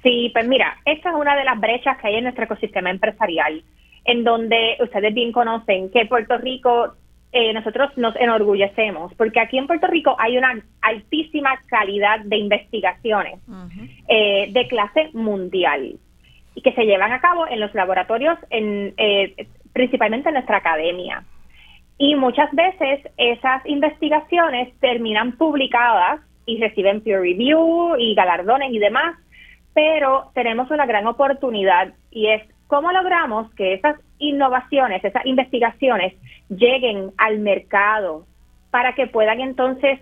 [SPEAKER 5] Sí, pues mira, esta es una de las brechas que hay en nuestro ecosistema empresarial en donde ustedes bien conocen que Puerto Rico, eh, nosotros nos enorgullecemos, porque aquí en Puerto Rico hay una altísima calidad de investigaciones eh, de clase mundial y que se llevan a cabo en los laboratorios, en, eh, principalmente en nuestra academia. Y muchas veces esas investigaciones terminan publicadas y reciben peer review y galardones y demás, pero tenemos una gran oportunidad y es ¿Cómo logramos que esas innovaciones, esas investigaciones lleguen al mercado para que puedan entonces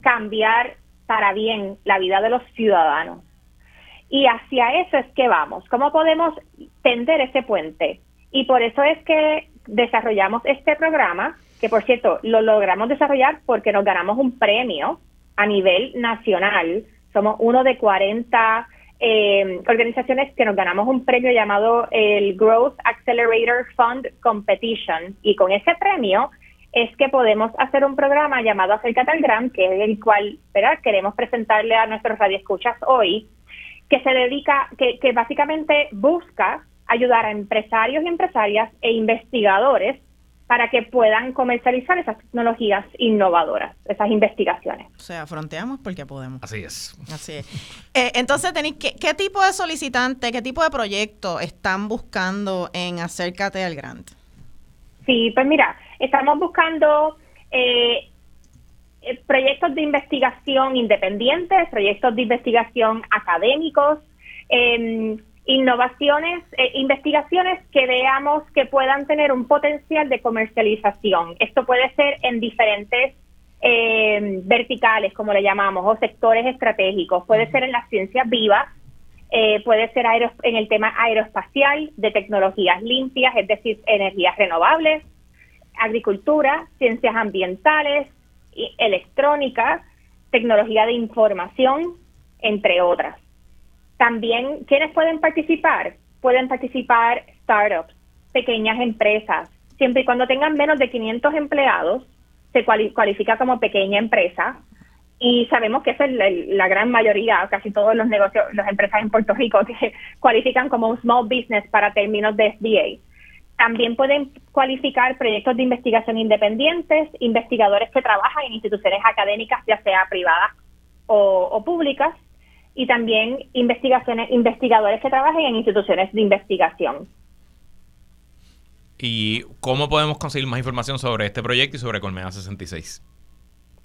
[SPEAKER 5] cambiar para bien la vida de los ciudadanos? Y hacia eso es que vamos. ¿Cómo podemos tender ese puente? Y por eso es que desarrollamos este programa, que por cierto lo logramos desarrollar porque nos ganamos un premio a nivel nacional. Somos uno de 40 eh, organizaciones que nos ganamos un premio llamado el Growth Accelerator Fund Competition. Y con ese premio es que podemos hacer un programa llamado Acércate al que es el cual queremos presentarle a nuestros radioescuchas hoy, que se dedica, que, que básicamente busca ayudar a empresarios y empresarias e investigadores para que puedan comercializar esas tecnologías innovadoras, esas investigaciones.
[SPEAKER 3] O sea, fronteamos porque podemos.
[SPEAKER 1] Así es.
[SPEAKER 3] Así es. Eh, entonces, tenéis ¿qué, ¿qué, tipo de solicitante, qué tipo de proyecto están buscando en Acércate al Grant?
[SPEAKER 5] Sí, pues mira, estamos buscando eh, eh, proyectos de investigación independientes, proyectos de investigación académicos, eh, innovaciones, eh, investigaciones que veamos que puedan tener un potencial de comercialización. Esto puede ser en diferentes eh, verticales, como le llamamos, o sectores estratégicos. Puede ser en las ciencias vivas, eh, puede ser en el tema aeroespacial, de tecnologías limpias, es decir, energías renovables, agricultura, ciencias ambientales, electrónica, tecnología de información, entre otras. También, ¿quiénes pueden participar? Pueden participar startups, pequeñas empresas, siempre y cuando tengan menos de 500 empleados, se cualifica como pequeña empresa. Y sabemos que esa es la, gran mayoría, casi todos los negocios, las empresas en Puerto Rico que cualifican como un small business para términos de SBA. También pueden cualificar proyectos de investigación independientes, investigadores que trabajan en instituciones académicas, ya sea privadas o públicas, y también investigaciones, investigadores que trabajen en instituciones de investigación.
[SPEAKER 1] ¿Y cómo podemos conseguir más información sobre este proyecto y sobre Colmena 66?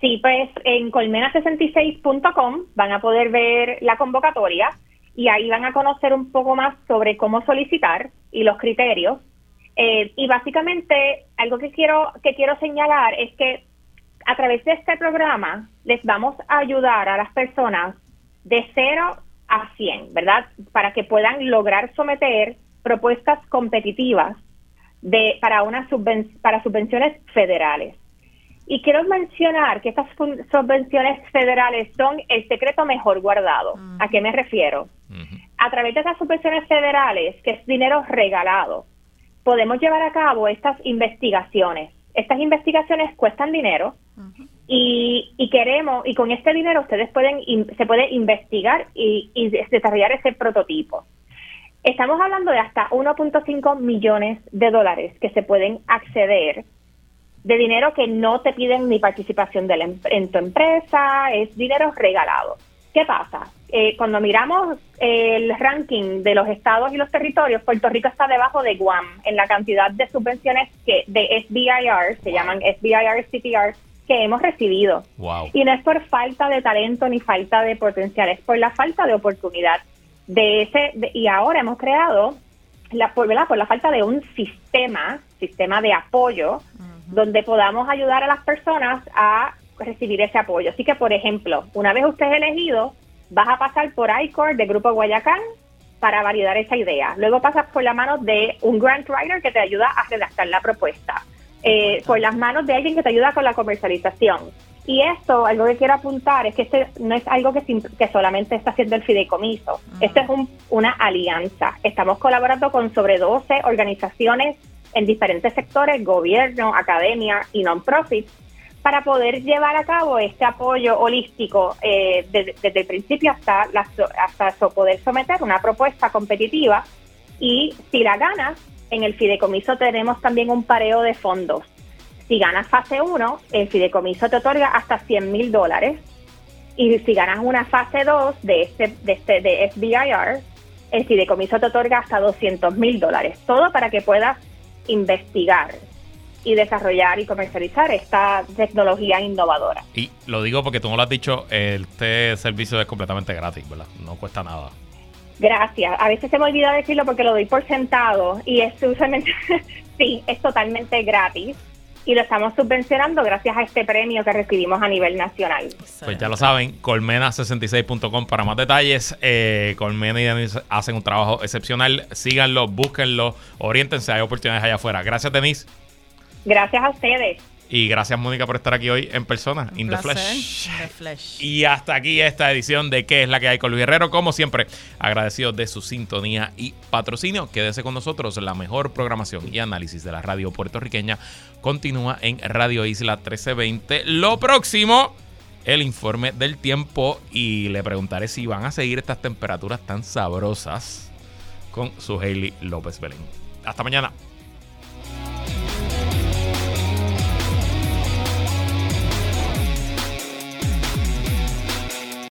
[SPEAKER 5] Sí, pues en colmena66.com van a poder ver la convocatoria y ahí van a conocer un poco más sobre cómo solicitar y los criterios. Eh, y básicamente algo que quiero que quiero señalar es que a través de este programa les vamos a ayudar a las personas de 0 a 100, ¿verdad? Para que puedan lograr someter propuestas competitivas de, para, una para subvenciones federales. Y quiero mencionar que estas subvenciones federales son el secreto mejor guardado. ¿A qué me refiero? A través de estas subvenciones federales, que es dinero regalado, podemos llevar a cabo estas investigaciones. Estas investigaciones cuestan dinero y, queremos, y con este dinero ustedes pueden, se puede investigar y, y desarrollar ese prototipo. Estamos hablando de hasta 1.5 millones de dólares que se pueden acceder de dinero que no te piden ni participación de em, en tu empresa, es dinero regalado. ¿Qué pasa? Eh, cuando miramos el ranking de los estados y los territorios, Puerto Rico está debajo de Guam en la cantidad de subvenciones que de SBIR, se llaman SBIR CTR, que hemos recibido. Y no es por falta de talento ni falta de potencial, es por la falta de oportunidad de ese, y ahora hemos creado, la, por, por la falta de un sistema, sistema de apoyo, donde podamos ayudar a las personas a recibir ese apoyo. Así que, por ejemplo, una vez usted es elegido, vas a pasar por ICOR de Grupo Guayacán para validar esa idea. Luego pasas por la mano de un grant writer que te ayuda a redactar la propuesta. Eh, por las manos de alguien que te ayuda con la comercialización. Y esto, algo que quiero apuntar, es que este no es algo que, que solamente está haciendo el fideicomiso. Esto es una alianza. Estamos colaborando con sobre 12 organizaciones en diferentes sectores, gobierno, academia y non-profit, para poder llevar a cabo este apoyo holístico eh, desde, el principio hasta, hasta poder someter una propuesta competitiva. Y si la ganas, en el fideicomiso tenemos también un pareo de fondos si ganas fase 1, el fideicomiso te otorga hasta 100 mil dólares. Y si ganas una fase 2 de este, de este de SBIR, el fideicomiso te otorga hasta 200 mil dólares. Todo para que puedas investigar y desarrollar y comercializar esta tecnología innovadora.
[SPEAKER 1] Y lo digo porque tú no lo has dicho, este servicio es completamente gratis, ¿verdad? No cuesta nada.
[SPEAKER 5] Gracias. A veces se me olvida decirlo porque lo doy por sentado y es usualmente, sí, es totalmente gratis y lo estamos subvencionando gracias a este premio que recibimos a nivel nacional.
[SPEAKER 1] Pues ya lo saben, colmena66.com para más detalles. Eh, Colmena y Denise hacen un trabajo excepcional. Síganlo, búsquenlo, oriéntense, hay oportunidades allá afuera. Gracias, Denise.
[SPEAKER 5] Gracias a ustedes.
[SPEAKER 1] Y gracias, Mónica, por estar aquí hoy en persona, in the flesh. Y hasta aquí esta edición de ¿Qué es la que hay con Luis Guerrero? Como siempre, agradecido de su sintonía y patrocinio. Quédese con nosotros. La mejor programación y análisis de la radio puertorriqueña continúa en Radio Isla 1320. Lo próximo, el informe del tiempo. Y le preguntaré si van a seguir estas temperaturas tan sabrosas con su Hailey López Belén. Hasta mañana.